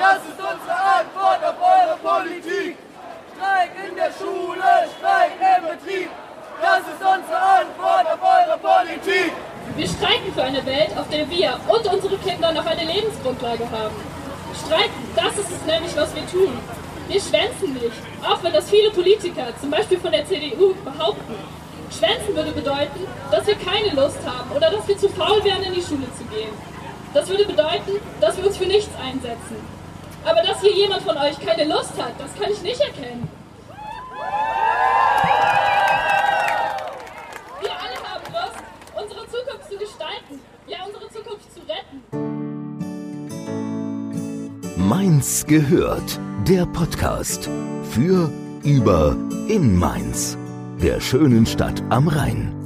Das ist unsere Antwort auf eure Politik. Streik in der Schule, Streik im Betrieb. Das ist unsere Antwort auf eure Politik. Wir streiken für eine Welt, auf der wir und unsere Kinder noch eine Lebensgrundlage haben. Streiken, das ist es nämlich, was wir tun. Wir schwänzen nicht, auch wenn das viele Politiker, zum Beispiel von der CDU, behaupten. Schwänzen würde bedeuten, dass wir keine Lust haben oder dass wir zu faul wären, in die Schule zu gehen. Das würde bedeuten, dass wir uns für nichts einsetzen. Aber dass hier jemand von euch keine Lust hat, das kann ich nicht erkennen. Wir alle haben Lust, unsere Zukunft zu gestalten, ja unsere Zukunft zu retten. Mainz gehört, der Podcast für, über, in Mainz, der schönen Stadt am Rhein.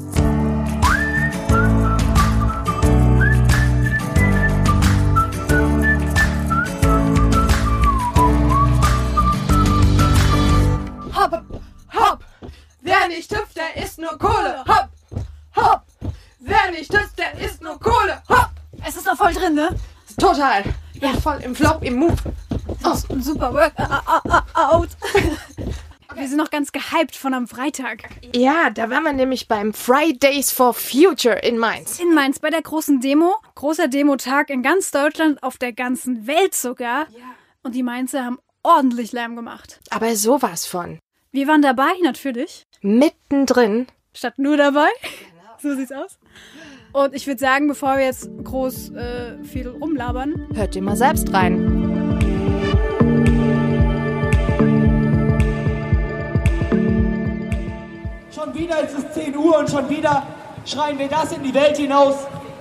Voll drin, ne? Total. Ja, voll im Flop, im Move. Oh. Super Workout. Wir sind noch ganz gehypt von am Freitag. Ja, da waren wir nämlich beim Fridays for Future in Mainz. In Mainz bei der großen Demo. Großer Demotag in ganz Deutschland, auf der ganzen Welt sogar. Und die Mainzer haben ordentlich Lärm gemacht. Aber sowas von. Wir waren dabei, natürlich. Mittendrin. Statt nur dabei. So sieht's aus. Und ich würde sagen, bevor wir jetzt groß äh, viel rumlabern, Hört ihr mal selbst rein. Schon wieder ist es 10 Uhr und schon wieder schreien wir das in die Welt hinaus,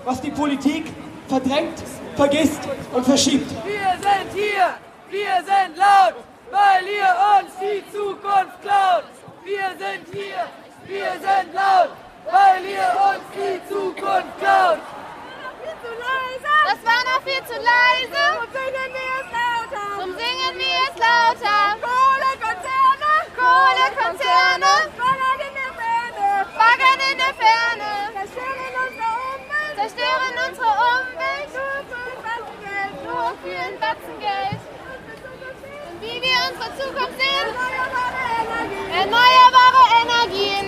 was die Politik verdrängt, vergisst und verschiebt. Wir sind hier, wir sind laut, weil ihr uns die Zukunft klaut. Wir sind hier, wir sind laut, weil ihr uns die Zukunft klaut. Das war noch viel zu leise. Zum singen wir es lauter. Zum singen wir es lauter. Kohlekonzerne. Kohlekonzerne. Baggern in der Ferne. Baggern in der Ferne. Zerstören unsere Umwelt. Zerstören unsere Umwelt. Nur für ein Batzen Geld. Nur für ein Batzen Geld. Und wie wir unsere Zukunft sehen? Erneuerbare Energien. Erneuerbare Energien.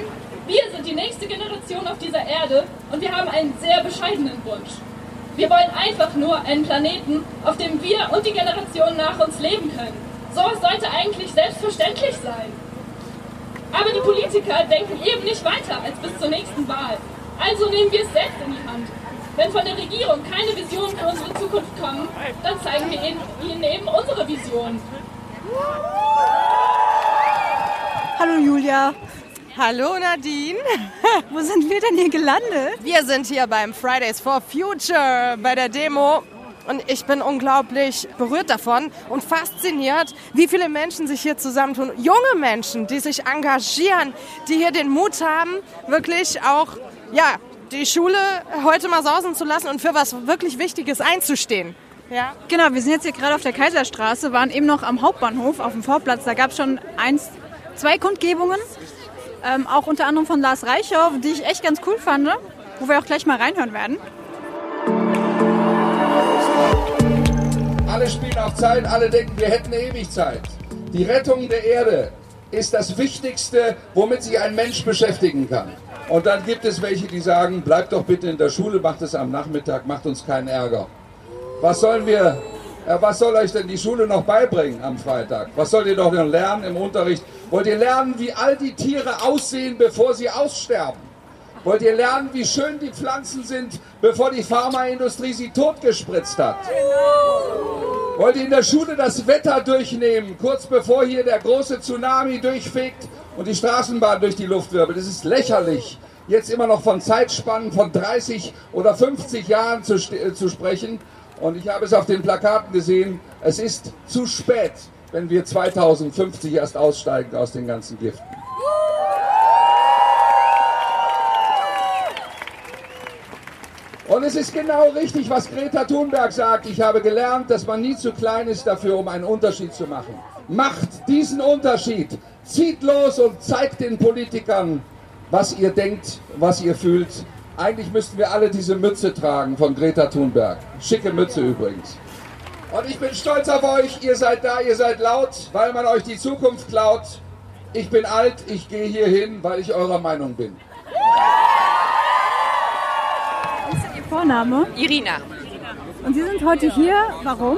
Wir sind Generation auf dieser Erde und wir haben einen sehr bescheidenen Wunsch. Wir wollen einfach nur einen Planeten, auf dem wir und die Generationen nach uns leben können. Sowas sollte eigentlich selbstverständlich sein. Aber die Politiker denken eben nicht weiter als bis zur nächsten Wahl. Also nehmen wir es selbst in die Hand. Wenn von der Regierung keine Visionen für unsere Zukunft kommen, dann zeigen wir ihnen, ihnen eben unsere Vision. Hallo Julia. Hallo Nadine. Wo sind wir denn hier gelandet? Wir sind hier beim Fridays for Future bei der Demo. Und ich bin unglaublich berührt davon und fasziniert, wie viele Menschen sich hier zusammentun. Junge Menschen, die sich engagieren, die hier den Mut haben, wirklich auch, ja, die Schule heute mal sausen zu lassen und für was wirklich Wichtiges einzustehen. Ja. Genau, wir sind jetzt hier gerade auf der Kaiserstraße, waren eben noch am Hauptbahnhof auf dem Vorplatz. Da gab es schon eins, zwei Kundgebungen, ähm, auch unter anderem von Lars Reichhoff, die ich echt ganz cool fand, wo wir auch gleich mal reinhören werden. Alle spielen auf Zeit, alle denken, wir hätten ewig Zeit. Die Rettung der Erde ist das Wichtigste, womit sich ein Mensch beschäftigen kann. Und dann gibt es welche, die sagen, bleibt doch bitte in der Schule, macht es am Nachmittag, macht uns keinen Ärger. Was sollen wir, was soll euch denn die Schule noch beibringen am Freitag? Was sollt ihr doch noch lernen im Unterricht? Wollt ihr lernen, wie all die Tiere aussehen, bevor sie aussterben? Wollt ihr lernen, wie schön die Pflanzen sind, bevor die Pharmaindustrie sie totgespritzt hat? Wollt ihr in der Schule das Wetter durchnehmen, kurz bevor hier der große Tsunami durchfegt und die Straßenbahn durch die Luft wirbelt? Es ist lächerlich, jetzt immer noch von Zeitspannen von 30 oder 50 Jahren zu, äh, zu sprechen. Und ich habe es auf den Plakaten gesehen, es ist zu spät, wenn wir 2050 erst aussteigen aus den ganzen Giften. Und es ist genau richtig, was Greta Thunberg sagt. Ich habe gelernt, dass man nie zu klein ist dafür, um einen Unterschied zu machen. Macht diesen Unterschied. Zieht los und zeigt den Politikern, was ihr denkt, was ihr fühlt. Eigentlich müssten wir alle diese Mütze tragen von Greta Thunberg. Schicke Mütze übrigens. Und ich bin stolz auf euch, ihr seid da, ihr seid laut, weil man euch die Zukunft klaut. Ich bin alt, ich gehe hier hin, weil ich eurer Meinung bin. Wie ist Ihr Vorname? Irina, Und Sie sind heute hier, warum?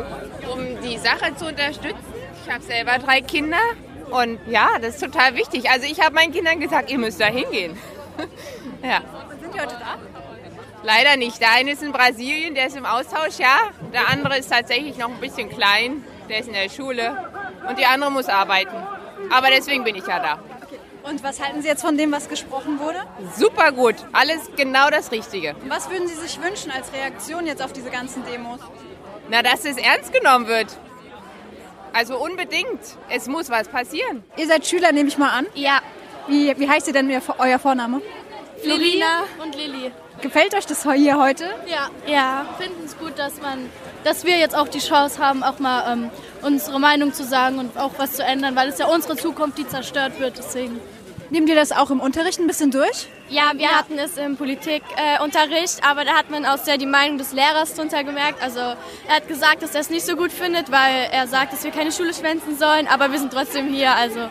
um die Sache zu unterstützen. Ich habe selber drei Kinder und ja, das ist total wichtig. Also ich habe meinen Kindern gesagt, ihr müsst da hingehen. ja. Sie heute da? Leider nicht. Der eine ist in Brasilien, der ist im Austausch, ja. Der andere ist tatsächlich noch ein bisschen klein, der ist in der Schule und die andere muss arbeiten. Aber deswegen bin ich ja da. Und was halten Sie jetzt von dem, was gesprochen wurde? Super gut, alles genau das Richtige. Was würden Sie sich wünschen als Reaktion jetzt auf diese ganzen Demos? Na, dass es ernst genommen wird. Also unbedingt. Es muss was passieren. Ihr seid Schüler, nehme ich mal an. Ja, Wie, wie heißt ihr denn ihr, euer Vorname? Florina und Lilly. Gefällt euch das hier heute? Ja, ja. Finden es gut, dass man, dass wir jetzt auch die Chance haben, auch mal ähm, unsere Meinung zu sagen und auch was zu ändern, weil es ja unsere Zukunft, die zerstört wird. Deswegen. Nehmt ihr das auch im Unterricht ein bisschen durch? Ja, wir hatten es im Politikunterricht, äh, aber da hat man auch sehr die Meinung des Lehrers drunter gemerkt. Also er hat gesagt, dass er es nicht so gut findet, weil er sagt, dass wir keine Schule schwänzen sollen, aber wir sind trotzdem hier. Also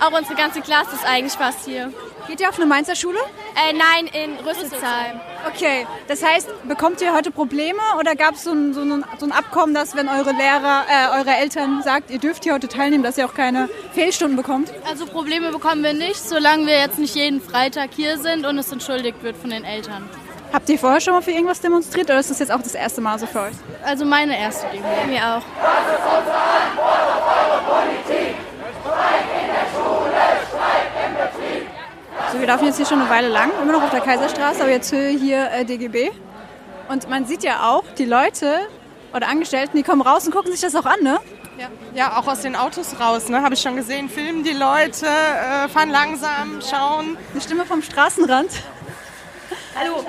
auch unsere ganze Klasse ist eigentlich fast hier. Geht ihr auf eine Mainzer Schule? Äh, nein, in Rüsselsheim. Okay, das heißt, bekommt ihr heute Probleme oder gab es so ein, so, ein, so ein Abkommen, dass wenn eure Lehrer, äh, eure Eltern sagt, ihr dürft hier heute teilnehmen, dass ihr auch keine Fehlstunden bekommt? Also Probleme bekommen wir nicht, solange wir jetzt nicht jeden Freitag hier sind und es entschuldigt wird von den Eltern. Habt ihr vorher schon mal für irgendwas demonstriert oder ist das jetzt auch das erste Mal so für euch? Also meine erste Demo. Mir auch. So, wir laufen jetzt hier schon eine Weile lang, immer noch auf der Kaiserstraße, aber jetzt hier äh, DGB. Und man sieht ja auch, die Leute oder Angestellten, die kommen raus und gucken sich das auch an, ne? Ja, ja auch aus den Autos raus, ne? habe ich schon gesehen. Filmen die Leute, äh, fahren langsam, schauen. Eine Stimme vom Straßenrand. Hallo.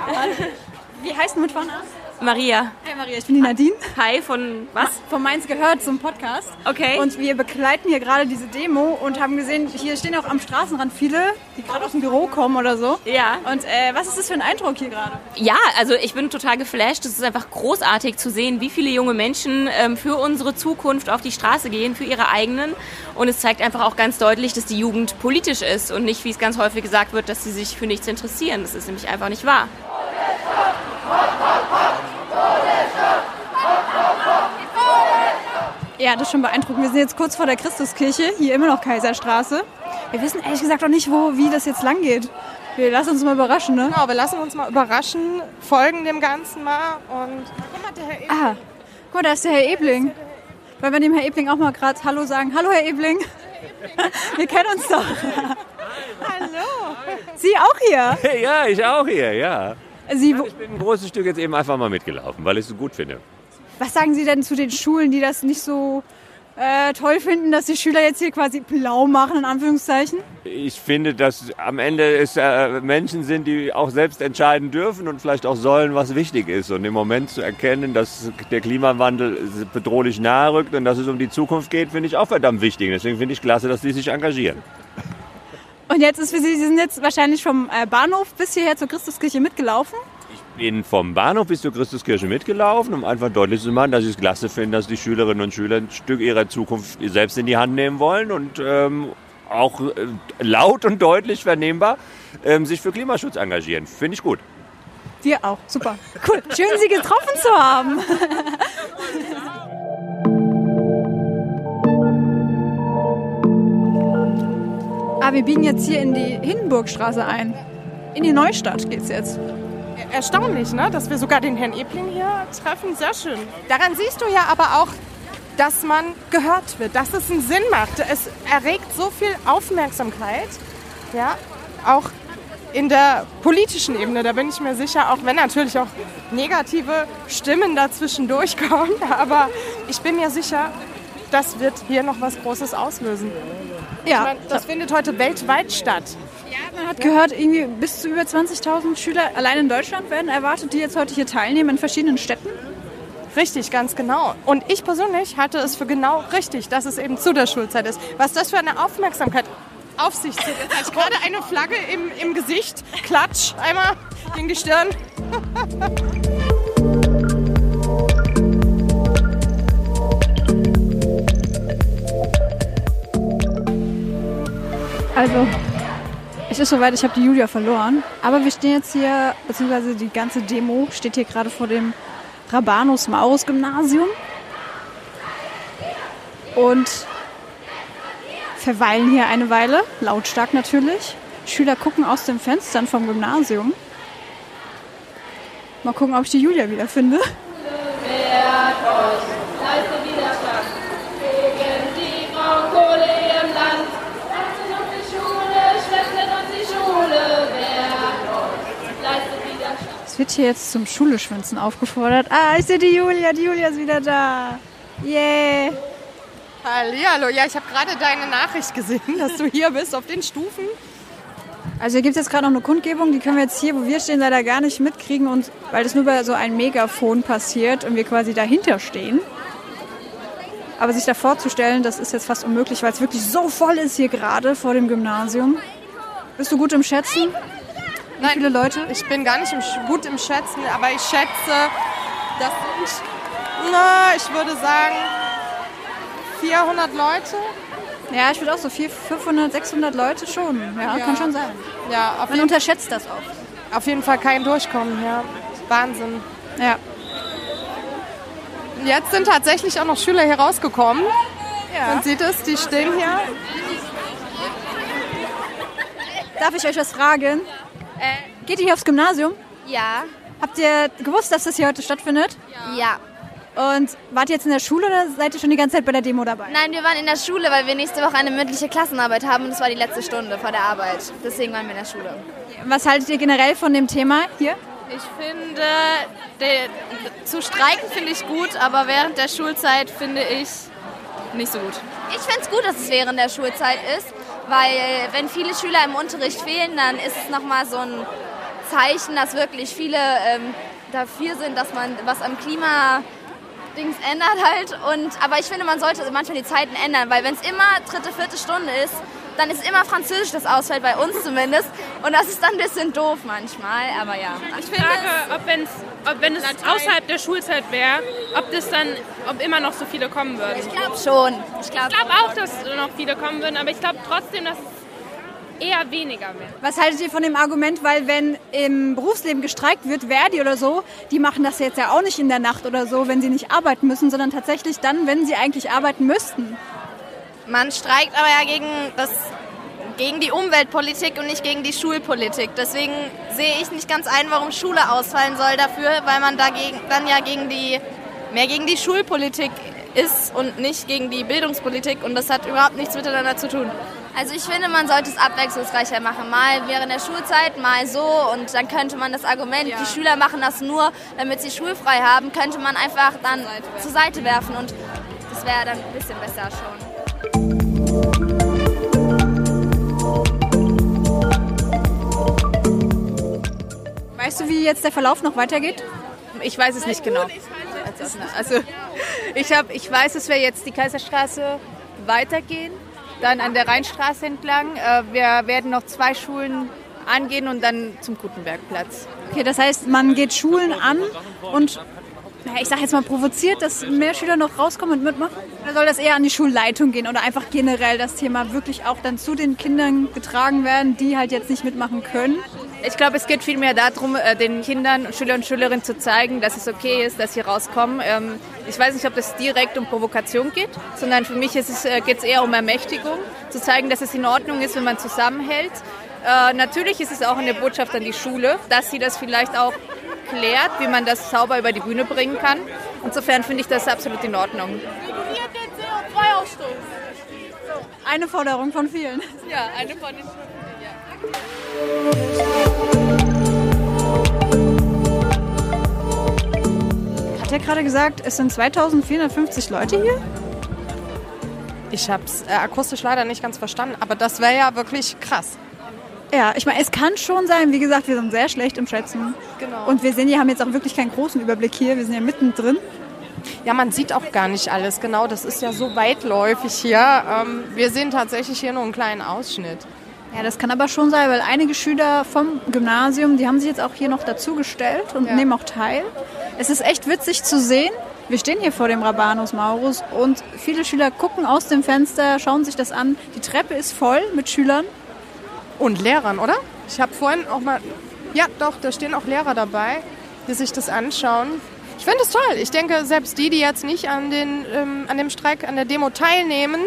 Wie heißt du mit Vornamen? Maria. Hey Maria, ich bin die Nadine. Hi, von was? Von Mainz gehört zum Podcast. Okay. Und wir begleiten hier gerade diese Demo und haben gesehen, hier stehen auch am Straßenrand viele, die gerade aus dem Büro kommen oder so. Ja. Und äh, was ist das für ein Eindruck hier gerade? Ja, also ich bin total geflasht. Es ist einfach großartig zu sehen, wie viele junge Menschen ähm, für unsere Zukunft auf die Straße gehen, für ihre eigenen. Und es zeigt einfach auch ganz deutlich, dass die Jugend politisch ist und nicht, wie es ganz häufig gesagt wird, dass sie sich für nichts interessieren. Das ist nämlich einfach nicht wahr. Ja, das ist schon beeindruckend. Wir sind jetzt kurz vor der Christuskirche, hier immer noch Kaiserstraße. Wir wissen ehrlich gesagt auch nicht, wo, wie das jetzt lang geht. Wir lassen uns mal überraschen, ne? Genau, wir lassen uns mal überraschen, folgen dem Ganzen mal und guck mal, der Herr Ebling. Ah, guck mal, da ist der Herr Ebling. Wollen wir dem Herr Ebling auch mal gerade Hallo sagen? Hallo, Herr Ebling. Wir kennen uns doch. Hallo. Sie auch hier? Ja, ich auch hier, ja. Sie, Ich bin ein großes Stück jetzt eben einfach mal mitgelaufen, weil ich es so gut finde. was sagen Sie denn zu den Schulen, die das nicht so äh, toll finden, dass die Schüler jetzt hier quasi blau machen, in Anführungszeichen? Ich finde, dass am Ende es äh, Menschen sind, die auch selbst entscheiden dürfen und vielleicht auch sollen, was wichtig ist. Und im Moment zu erkennen, dass der Klimawandel bedrohlich nahe rückt und dass es um die Zukunft geht, finde ich auch verdammt wichtig. Deswegen finde ich klasse, dass die sich engagieren. Und jetzt ist für Sie, Sie sind jetzt wahrscheinlich vom äh, Bahnhof bis hierher zur Christuskirche mitgelaufen. bin vom Bahnhof bis zur Christuskirche mitgelaufen, um einfach deutlich zu machen, dass ich es klasse finde, dass die Schülerinnen und Schüler ein Stück ihrer Zukunft selbst in die Hand nehmen wollen und ähm, auch äh, laut und deutlich vernehmbar ähm, sich für Klimaschutz engagieren. Finde ich gut. Wir auch. Super. Cool. Schön, Sie getroffen zu haben. wir biegen jetzt hier in die Hindenburgstraße ein. In die Neustadt geht's jetzt. Erstaunlich, ne? dass wir sogar den Herrn Ebling hier treffen. Sehr schön. Daran siehst du ja aber auch, dass man gehört wird, dass es einen Sinn macht. Es erregt so viel Aufmerksamkeit, ja, auch in der politischen Ebene, da bin ich mir sicher, auch wenn natürlich auch negative Stimmen dazwischen durchkommen, aber ich bin mir sicher, das wird hier noch was Großes auslösen. Ja, meine, das findet heute weltweit statt. Man hat gehört, irgendwie bis zu über 20.000 Schüler allein in Deutschland werden erwartet, die jetzt heute hier teilnehmen in verschiedenen Städten. Richtig, ganz genau. Und ich persönlich halte es für genau richtig, dass es eben zu der Schulzeit ist. Was das für eine Aufmerksamkeit auf sich zieht. Jetzt habe ich gerade eine Flagge im, im Gesicht. Klatsch, einmal gegen die Stirn. Also, es ist soweit, ich habe die Julia verloren. Aber wir stehen jetzt hier, beziehungsweise die ganze Demo steht hier gerade vor dem Rabanus-Maurus-Gymnasium. Und verweilen hier eine Weile, lautstark natürlich. Schüler gucken aus den Fenstern vom Gymnasium. Mal gucken, ob ich die Julia wieder finde. Euch, leistet Widerstand gegen die Braunkohle im Land. Achtet auf die Schule, schwestert auf die Schule. Wehrt euch, leistet Widerstand. Es wird hier jetzt zum Schuleschwänzen aufgefordert. Ah, ich sehe die Julia, die Julia ist wieder da. Yeah. Hallihallo, ja, ich habe gerade deine Nachricht gesehen, dass du hier bist auf den Stufen. Also hier gibt es jetzt gerade noch eine Kundgebung, die können wir jetzt hier, wo wir stehen, leider gar nicht mitkriegen, und, weil das nur bei so einem Megafon passiert und wir quasi dahinter stehen. Aber sich da vorzustellen, das ist jetzt fast unmöglich, weil es wirklich so voll ist hier gerade vor dem Gymnasium. Bist du gut im Schätzen? Wie Nein, viele Leute? Ich bin gar nicht im, gut im Schätzen, aber ich schätze, das sind, na, ich würde sagen, 400 Leute. Ja, ich würde auch so 400, 500, 600 Leute schon. Ja, Ja. kann schon sein. Ja, Man jeden, unterschätzt das oft. auf jeden Fall kein Durchkommen, ja. Wahnsinn. Ja. Jetzt sind tatsächlich auch noch Schüler hier rausgekommen. Ja. Man sieht es, die stehen hier. Darf ich euch was fragen? Geht ihr hier aufs Gymnasium? Ja. Habt ihr gewusst, dass das hier heute stattfindet? Ja. Und wart ihr jetzt in der Schule oder seid ihr schon die ganze Zeit bei der Demo dabei? Nein, wir waren in der Schule, weil wir nächste Woche eine mündliche Klassenarbeit haben und es war die letzte Stunde vor der Arbeit. Deswegen waren wir in der Schule. Was haltet ihr generell von dem Thema hier? Ich finde, de, zu streiken finde ich gut, aber während der Schulzeit finde ich nicht so gut. Ich finde es gut, dass es während der Schulzeit ist, weil wenn viele Schüler im Unterricht fehlen, dann ist es nochmal so ein Zeichen, dass wirklich viele ähm, dafür sind, dass man was am Klima Dings ändert halt. Und, aber ich finde, man sollte manchmal die Zeiten ändern, weil wenn es immer dritte, vierte Stunde ist, dann ist immer Französisch das ausfällt, bei uns zumindest. Und das ist dann ein bisschen doof manchmal, aber ja. Ich frage, ob, wenn's, ob wenn es außerhalb der Schulzeit wäre, ob das dann, ob immer noch so viele kommen würden. Ich glaube schon. Ich glaube auch, dass noch viele kommen würden, aber ich glaube trotzdem, dass es eher weniger wäre. Was haltet ihr von dem Argument, weil wenn im Berufsleben gestreikt wird, Verdi oder so, die machen das jetzt ja auch nicht in der Nacht oder so, wenn sie nicht arbeiten müssen, sondern tatsächlich dann, wenn sie eigentlich arbeiten müssten. Man streikt aber ja gegen, das, gegen die Umweltpolitik und nicht gegen die Schulpolitik. Deswegen sehe ich nicht ganz ein, warum Schule ausfallen soll dafür, weil man dagegen, dann ja gegen die, mehr gegen die Schulpolitik ist und nicht gegen die Bildungspolitik. Und das hat überhaupt nichts miteinander zu tun. Also ich finde, man sollte es abwechslungsreicher machen. Mal während der Schulzeit, mal so. Und dann könnte man das Argument, die Schüler machen das nur, damit sie schulfrei haben, könnte man einfach dann zur Seite werfen. Und das wäre dann ein bisschen besser schon. Weißt du, wie jetzt der Verlauf noch weitergeht? Ich weiß es nicht genau. Also ich, hab, ich weiß, dass wir jetzt die Kaiserstraße weitergehen, dann an der Rheinstraße entlang. Äh, Wir werden noch zwei Schulen angehen und dann zum Gutenbergplatz. Okay, das heißt, man geht Schulen an und ich sage jetzt mal provoziert, dass mehr Schüler noch rauskommen und mitmachen? Oder soll das eher an die Schulleitung gehen oder einfach generell das Thema wirklich auch dann zu den Kindern getragen werden, die halt jetzt nicht mitmachen können? Ich glaube, es geht vielmehr darum, äh, den Kindern, Schüler und Schülerinnen zu zeigen, dass es okay ist, dass sie rauskommen. Ähm, Ich weiß nicht, ob das direkt um Provokation geht, sondern für mich ist es, äh, geht es eher um Ermächtigung, zu zeigen, dass es in Ordnung ist, wenn man zusammenhält. Äh, natürlich ist es auch eine Botschaft an die Schule, dass sie das vielleicht auch klärt, wie man das sauber über die Bühne bringen kann. Insofern finde ich das absolut in Ordnung. Eine Forderung von vielen. Ja, eine von den Hat er gerade gesagt, es sind 2450 Leute hier? Ich habe es äh, akustisch leider nicht ganz verstanden, aber das wäre ja wirklich krass. Ja, ich meine, es kann schon sein, wie gesagt, wir sind sehr schlecht im Schätzen. Genau. Und wir sehen, wir haben jetzt auch wirklich keinen großen Überblick hier, wir sind ja mittendrin. Ja, man sieht auch gar nicht alles, genau. Das ist ja so weitläufig hier. Ähm, wir sehen tatsächlich hier nur einen kleinen Ausschnitt. Ja, das kann aber schon sein, weil einige Schüler vom Gymnasium, die haben sich jetzt auch hier noch dazugestellt und nehmen auch teil. Es ist echt witzig zu sehen. Wir stehen hier vor dem Rabanus Maurus und viele Schüler gucken aus dem Fenster, schauen sich das an. Die Treppe ist voll mit Schülern. Und Lehrern, oder? Ich habe vorhin auch mal. Ja, doch, da stehen auch Lehrer dabei, die sich das anschauen. Ich finde es toll. Ich denke, selbst die, die jetzt nicht an, den, ähm, an dem Streik, an der Demo teilnehmen,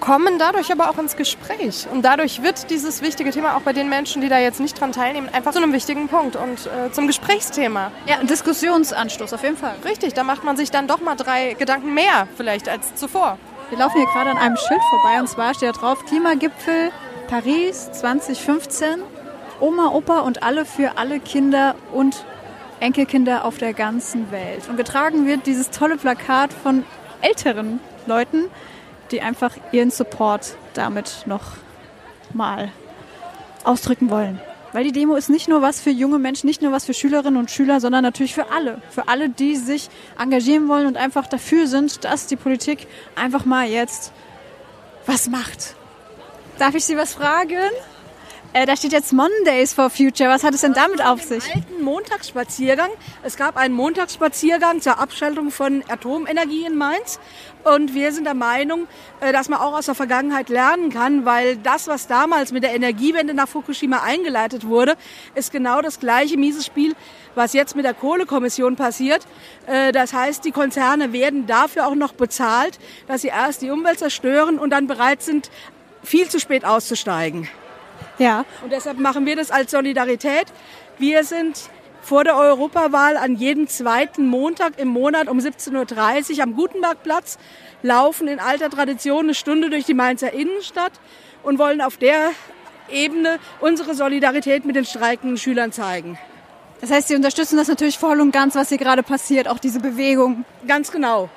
kommen dadurch aber auch ins Gespräch. Und dadurch wird dieses wichtige Thema auch bei den Menschen, die da jetzt nicht dran teilnehmen, einfach zu einem wichtigen Punkt und äh, zum Gesprächsthema. Ja, ein Diskussionsanstoß auf jeden Fall. Richtig, da macht man sich dann doch mal drei Gedanken mehr vielleicht als zuvor. Wir laufen hier gerade an einem Schild vorbei und zwar steht da drauf Klimagipfel Paris 2015. Oma, Opa und alle für alle Kinder und Enkelkinder auf der ganzen Welt. Und getragen wird dieses tolle Plakat von älteren Leuten, die einfach ihren Support damit noch mal ausdrücken wollen. Weil die Demo ist nicht nur was für junge Menschen, nicht nur was für Schülerinnen und Schüler, sondern natürlich für alle. Für alle, die sich engagieren wollen und einfach dafür sind, dass die Politik einfach mal jetzt was macht. Darf ich Sie was fragen? Äh, da steht jetzt Mondays for Future. Was hat es denn damit auf sich? alten Montagsspaziergang. Es gab einen Montagsspaziergang zur Abschaltung von Atomenergie in Mainz. Und wir sind der Meinung, äh, dass man auch aus der Vergangenheit lernen kann, weil das, was damals mit der Energiewende nach Fukushima eingeleitet wurde, ist genau das gleiche mieses Spiel, was jetzt mit der Kohlekommission passiert. Äh, Das heißt, die Konzerne werden dafür auch noch bezahlt, dass sie erst die Umwelt zerstören und dann bereit sind, viel zu spät auszusteigen. Ja. Und deshalb machen wir das als Solidarität. Wir sind vor der Europawahl an jedem zweiten Montag im Monat um 17.30 Uhr am Gutenbergplatz, laufen in alter Tradition eine Stunde durch die Mainzer Innenstadt und wollen auf der Ebene unsere Solidarität mit den streikenden Schülern zeigen. Das heißt, Sie unterstützen das natürlich voll und ganz, was hier gerade passiert, auch diese Bewegung. Ganz genau.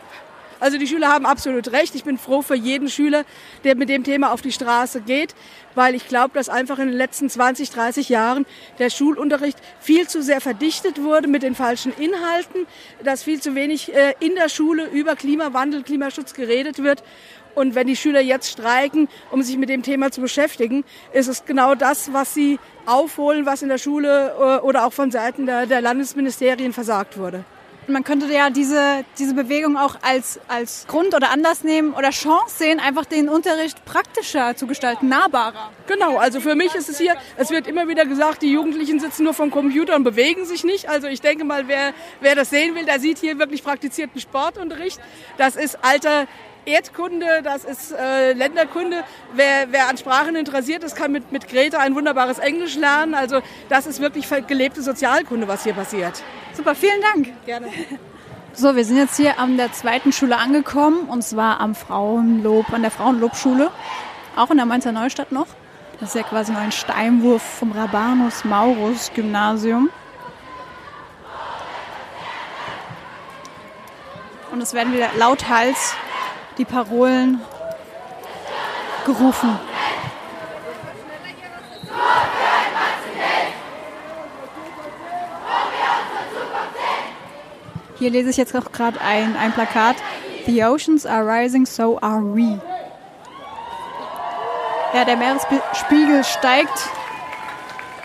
Also die Schüler haben absolut recht. Ich bin froh für jeden Schüler, der mit dem Thema auf die Straße geht, weil ich glaube, dass einfach in den letzten 20, 30 Jahren der Schulunterricht viel zu sehr verdichtet wurde mit den falschen Inhalten, dass viel zu wenig äh, in der Schule über Klimawandel, Klimaschutz geredet wird. Und wenn die Schüler jetzt streiken, um sich mit dem Thema zu beschäftigen, ist es genau das, was sie aufholen, was in der Schule äh, oder auch von Seiten der, der Landesministerien versagt wurde. Man könnte ja diese, diese Bewegung auch als, als Grund oder Anlass nehmen oder Chance sehen, einfach den Unterricht praktischer zu gestalten, nahbarer. Genau, also für mich ist es hier, es wird immer wieder gesagt, die Jugendlichen sitzen nur vom Computer und bewegen sich nicht. Also ich denke mal, wer, wer das sehen will, der sieht hier wirklich praktizierten Sportunterricht. Das ist alter Erdkunde, das ist äh, Länderkunde. Wer, wer an Sprachen interessiert ist, kann mit, mit Greta ein wunderbares Englisch lernen. Also das ist wirklich gelebte Sozialkunde, was hier passiert. Super, vielen Dank. Gerne. So, wir sind jetzt hier an der zweiten Schule angekommen und zwar am Frauenlob, an der Frauenlobschule, auch in der Mainzer Neustadt noch. Das ist ja quasi nur ein Steinwurf vom Rabanus Maurus Gymnasium. Und es werden wieder lauthals die Parolen gerufen. Hier lese ich jetzt auch gerade ein, ein Plakat. The oceans are rising, so are we. Ja, der Meeresspiegel steigt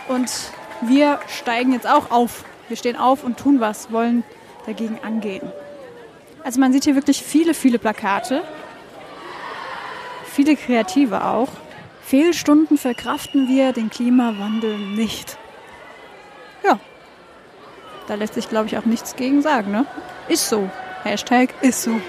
und wir steigen jetzt auch auf. Wir stehen auf und tun was, wollen dagegen angehen. Also man sieht hier wirklich viele, viele Plakate. Viele Kreative auch. Fehlstunden verkraften wir den Klimawandel nicht. Ja, da lässt sich, glaube ich, auch nichts gegen sagen, ne? Ist so. Hashtag ist so.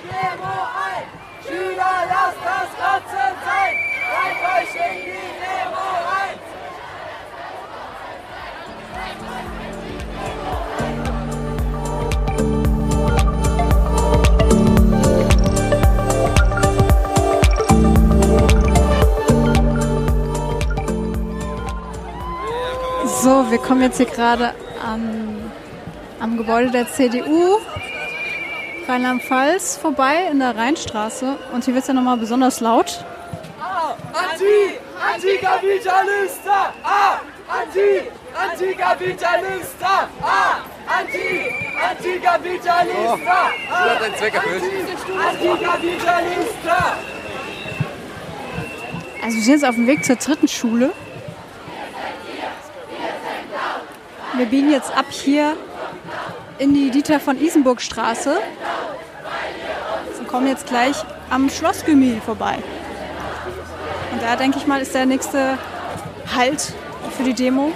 So, wir kommen jetzt hier gerade am, am Gebäude der CDU Rheinland-Pfalz vorbei in der Rheinstraße. Und hier wird es ja nochmal besonders laut. Anti, Antikapitalista! Ah! Anti, Antikapitalista! Ah! Anti, Antikapitalista! Ah! hat seinen Zweck erfüllt. Antikapitalista! Also wir sind jetzt auf dem Weg zur dritten Schule. Wir biegen jetzt ab hier in die Dieter von Isenburg Straße und kommen jetzt gleich am Schlossgymnasium vorbei. Und da denke ich mal, ist der nächste Halt für die Demo.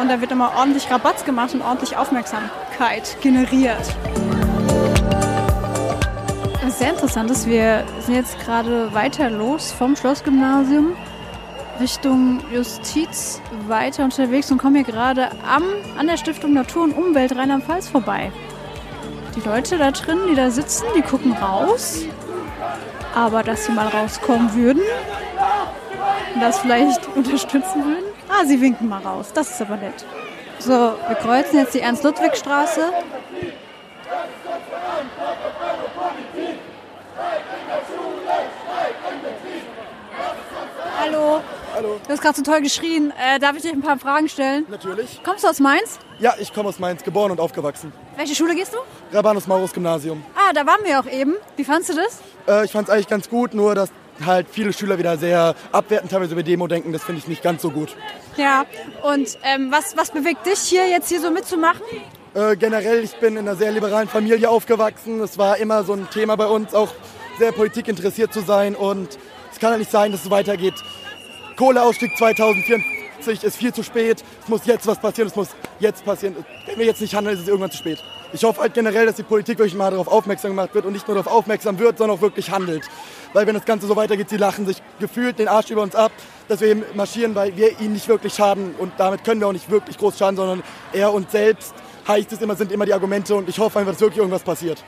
Und da wird immer ordentlich Rabatz gemacht und ordentlich Aufmerksamkeit generiert. Was sehr interessant ist, wir sind jetzt gerade weiter los vom Schlossgymnasium Richtung Justiz weiter unterwegs und kommen hier gerade am, an der Stiftung Natur und Umwelt Rheinland-Pfalz vorbei. Die Leute da drin, die da sitzen, die gucken raus. Aber dass sie mal rauskommen würden und das vielleicht unterstützen würden. Ah, sie winken mal raus. Das ist aber nett. So, wir kreuzen jetzt die Ernst-Ludwig-Straße. Hallo. Du hast gerade so toll geschrien. Äh, darf ich dir ein paar Fragen stellen? Natürlich. Kommst du aus Mainz? Ja, ich komme aus Mainz, geboren und aufgewachsen. Welche Schule gehst du? Rabanus Maurus Gymnasium. Ah, da waren wir auch eben. Wie fandst du das? Äh, ich fand es eigentlich ganz gut, nur dass halt viele Schüler wieder sehr abwertend teilweise über Demo denken. Das finde ich nicht ganz so gut. Ja. Und ähm, was, was bewegt dich hier jetzt hier so mitzumachen? Äh, generell, ich bin in einer sehr liberalen Familie aufgewachsen. Es war immer so ein Thema bei uns, auch sehr politikinteressiert zu sein. Und es kann ja nicht sein, dass es weitergeht. Kohleausstieg 2054 ist viel zu spät. Es muss jetzt was passieren, es muss jetzt passieren. Wenn wir jetzt nicht handeln, ist es irgendwann zu spät. Ich hoffe halt generell, dass die Politik wirklich mal darauf aufmerksam gemacht wird und nicht nur darauf aufmerksam wird, sondern auch wirklich handelt. Weil wenn das Ganze so weitergeht, sie lachen sich gefühlt den Arsch über uns ab, dass wir eben marschieren, weil wir ihnen nicht wirklich schaden und damit können wir auch nicht wirklich groß schaden, sondern er uns selbst heißt es immer, sind immer die Argumente und ich hoffe einfach, dass wirklich irgendwas passiert.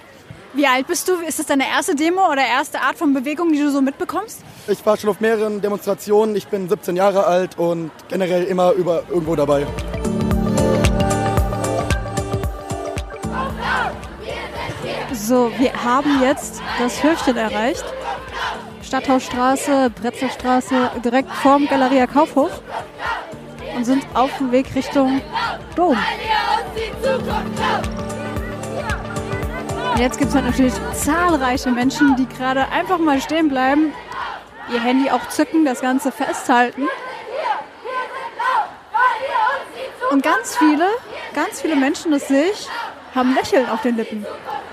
Wie alt bist du? Ist das deine erste Demo oder erste Art von Bewegung, die du so mitbekommst? Ich war schon auf mehreren Demonstrationen, ich bin 17 Jahre alt und generell immer über irgendwo dabei. So, wir haben jetzt das Höfchen erreicht. Stadthausstraße, Brezelstraße, direkt vorm Galeria Kaufhof und sind auf dem Weg Richtung Dom. Und jetzt gibt es halt natürlich zahlreiche Menschen, die gerade einfach mal stehen bleiben, ihr Handy auch zücken, das Ganze festhalten. Und ganz viele, ganz viele Menschen, das sehe ich, haben Lächeln auf den Lippen.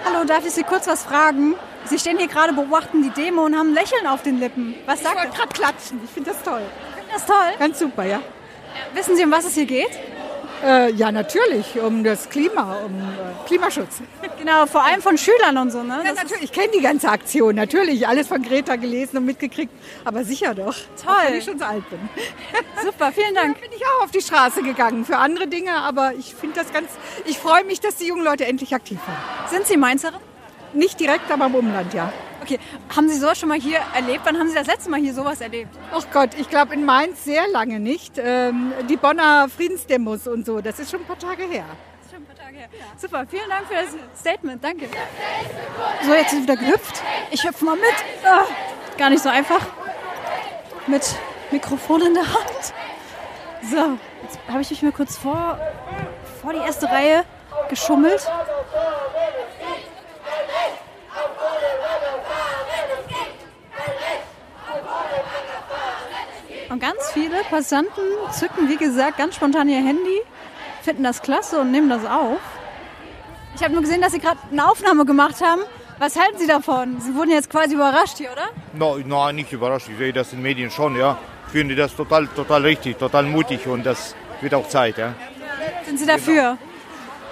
Hallo, darf ich Sie kurz was fragen? Sie stehen hier gerade, beobachten die Demo und haben Lächeln auf den Lippen. Was sagt Ich wollte gerade klatschen. Ich finde das toll. Finden das toll? Ganz super, ja. Wissen Sie, um was es hier geht? Äh, ja, natürlich, um das Klima, um äh, Klimaschutz. Genau, vor allem von Schülern und so, ne? Ja, natürlich, ich kenne die ganze Aktion, natürlich. Alles von Greta gelesen und mitgekriegt, aber sicher doch. Toll. Auch wenn ich schon so alt bin. Super, vielen Dank. bin ich auch auf die Straße gegangen für andere Dinge, aber ich finde das ganz, ich freue mich, dass die jungen Leute endlich aktiv waren. Sind Sie Mainzerin? Nicht direkt, aber im Umland, ja. Okay, haben Sie sowas schon mal hier erlebt? Wann haben Sie das letzte Mal hier sowas erlebt? Ach Gott, ich glaube in Mainz sehr lange nicht. Ähm, die Bonner Friedensdemos und so, das ist schon ein paar Tage her. Schon ein paar Tage her. Super, vielen Dank für das Statement, danke. So, jetzt ist wieder gehüpft. Ich hüpfe mal mit. Ah, gar nicht so einfach. Mit Mikrofon in der Hand. So, jetzt habe ich mich mal kurz vor, vor die erste Reihe geschummelt. Und ganz viele Passanten zücken, wie gesagt, ganz spontan ihr Handy, finden das klasse und nehmen das auf. Ich habe nur gesehen, dass Sie gerade eine Aufnahme gemacht haben. Was halten Sie davon? Sie wurden jetzt quasi überrascht hier, oder? No, nein, nicht überrascht. Ich sehe das in den Medien schon, ja. Ich finde das total, total richtig, total mutig und das wird auch Zeit, ja. Sind Sie dafür?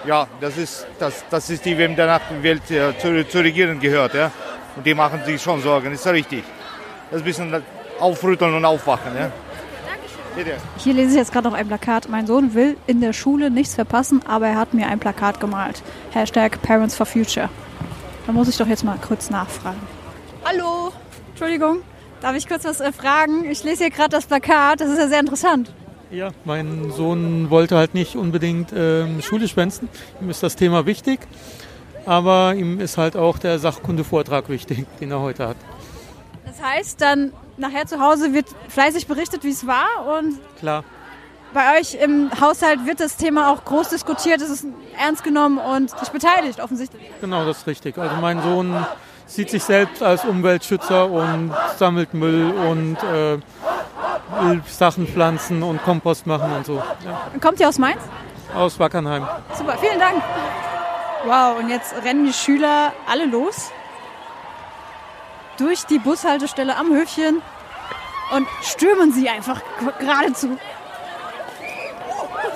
Ja, das ist, das, das ist die, wem danach die Welt äh, zu, zu regieren gehört, ja. Und die machen sich schon Sorgen, ist ja richtig. Das ist ein bisschen aufrütteln und aufwachen, ja. Hier lese ich jetzt gerade noch ein Plakat. Mein Sohn will in der Schule nichts verpassen, aber er hat mir ein Plakat gemalt. Hashtag Parents for Future. Da muss ich doch jetzt mal kurz nachfragen. Hallo. Entschuldigung, darf ich kurz was äh, fragen? Ich lese hier gerade das Plakat. Das ist ja sehr interessant. Ja, mein Sohn wollte halt nicht unbedingt ähm, Schule schwänzen. Ihm ist das Thema wichtig, aber ihm ist halt auch der Sachkundevortrag wichtig, den er heute hat. Das heißt, dann nachher zu Hause wird fleißig berichtet, wie es war und Klar. bei euch im Haushalt wird das Thema auch groß diskutiert, es ist ernst genommen und sich beteiligt offensichtlich. Genau, das ist richtig. Also mein Sohn sieht sich selbst als Umweltschützer und sammelt Müll und äh, Sachen pflanzen und Kompost machen und so. Ja. Kommt ihr aus Mainz? Aus Wackernheim. Super, vielen Dank. Wow, und jetzt rennen die Schüler alle los durch die Bushaltestelle am Höfchen und stürmen sie einfach geradezu.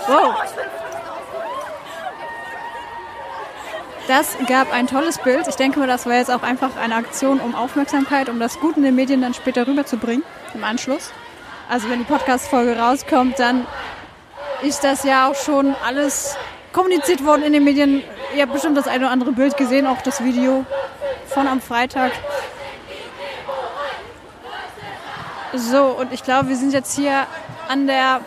Wow. Das gab ein tolles Bild. Ich denke mal, das war jetzt auch einfach eine Aktion um Aufmerksamkeit, um das Gut in den Medien dann später rüberzubringen, im Anschluss. Also wenn die Podcast-Folge rauskommt, dann ist das ja auch schon alles kommuniziert worden in den Medien. Ihr habt bestimmt das eine oder andere Bild gesehen, auch das Video von am Freitag. So, und ich glaube, wir sind jetzt hier an der,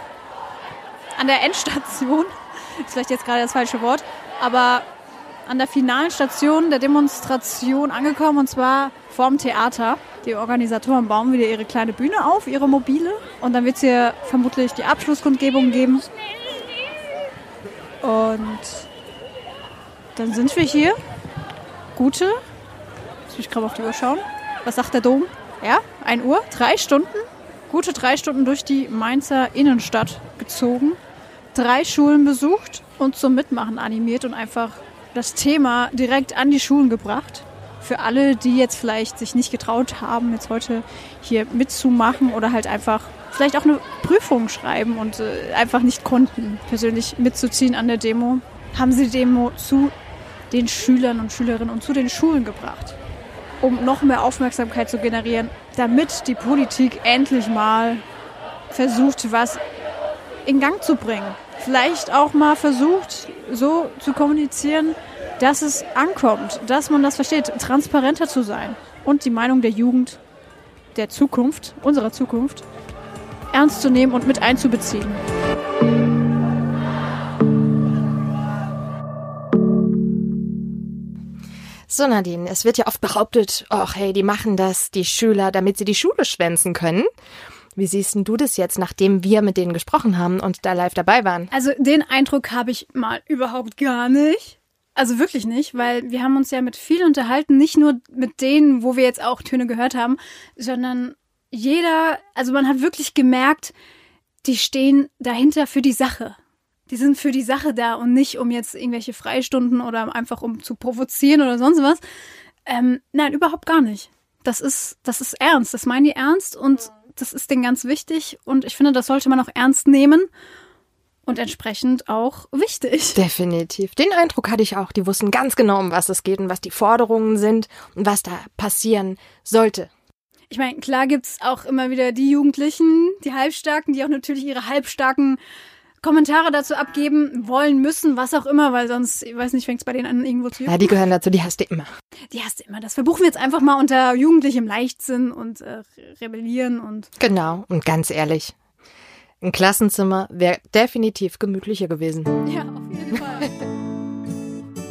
an der Endstation. Ist vielleicht jetzt gerade das falsche Wort, aber an der finalen Station der Demonstration angekommen und zwar vorm Theater. Die Organisatoren bauen wieder ihre kleine Bühne auf, ihre mobile. Und dann wird es hier vermutlich die Abschlusskundgebung geben. Und dann sind wir hier. Gute. Muss ich gerade auf die Uhr schauen. Was sagt der Dom? Ja, 1 Uhr, drei Stunden. Gute drei Stunden durch die Mainzer Innenstadt gezogen. Drei Schulen besucht und zum Mitmachen animiert und einfach das Thema direkt an die Schulen gebracht. Für alle, die jetzt vielleicht sich nicht getraut haben, jetzt heute hier mitzumachen oder halt einfach vielleicht auch eine Prüfung schreiben und äh, einfach nicht konnten, persönlich mitzuziehen an der Demo, haben sie die Demo zu den Schülern und Schülerinnen und zu den Schulen gebracht, um noch mehr Aufmerksamkeit zu generieren, damit die Politik endlich mal versucht, was in Gang zu bringen. Vielleicht auch mal versucht, so zu kommunizieren, dass es ankommt, dass man das versteht, transparenter zu sein und die Meinung der Jugend, der Zukunft, unserer Zukunft, ernst zu nehmen und mit einzubeziehen. So Nadine, es wird ja oft behauptet, ach hey, die machen das, die Schüler, damit sie die Schule schwänzen können. Wie siehst du das jetzt, nachdem wir mit denen gesprochen haben und da live dabei waren? Also den Eindruck habe ich mal überhaupt gar nicht. Also wirklich nicht, weil wir haben uns ja mit vielen unterhalten, nicht nur mit denen, wo wir jetzt auch Töne gehört haben, sondern jeder, also man hat wirklich gemerkt, die stehen dahinter für die Sache. Die sind für die Sache da und nicht um jetzt irgendwelche Freistunden oder einfach um zu provozieren oder sonst was. Ähm, nein, überhaupt gar nicht. Das ist, das ist ernst. Das meinen die ernst und das ist denen ganz wichtig. Und ich finde, das sollte man auch ernst nehmen und entsprechend auch wichtig. Definitiv. Den Eindruck hatte ich auch. Die wussten ganz genau, um was es geht und was die Forderungen sind und was da passieren sollte. Ich meine, klar gibt's auch immer wieder die Jugendlichen, die Halbstarken, die auch natürlich ihre halbstarken Kommentare dazu abgeben wollen müssen, was auch immer, weil sonst, ich weiß nicht, fängt's bei denen an, irgendwo zu Ja, die gehören dazu, die hast du immer. Die hast du immer. Das verbuchen wir jetzt einfach mal unter jugendlichem Leichtsinn und äh, Rebellieren und. Genau, und ganz ehrlich, ein Klassenzimmer wäre definitiv gemütlicher gewesen. Ja, auf jeden Fall.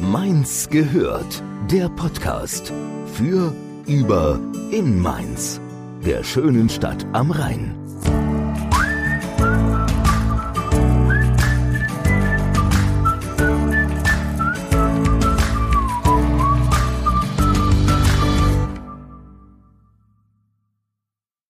Mainz gehört, der Podcast für, über, in Mainz, der schönen Stadt am Rhein.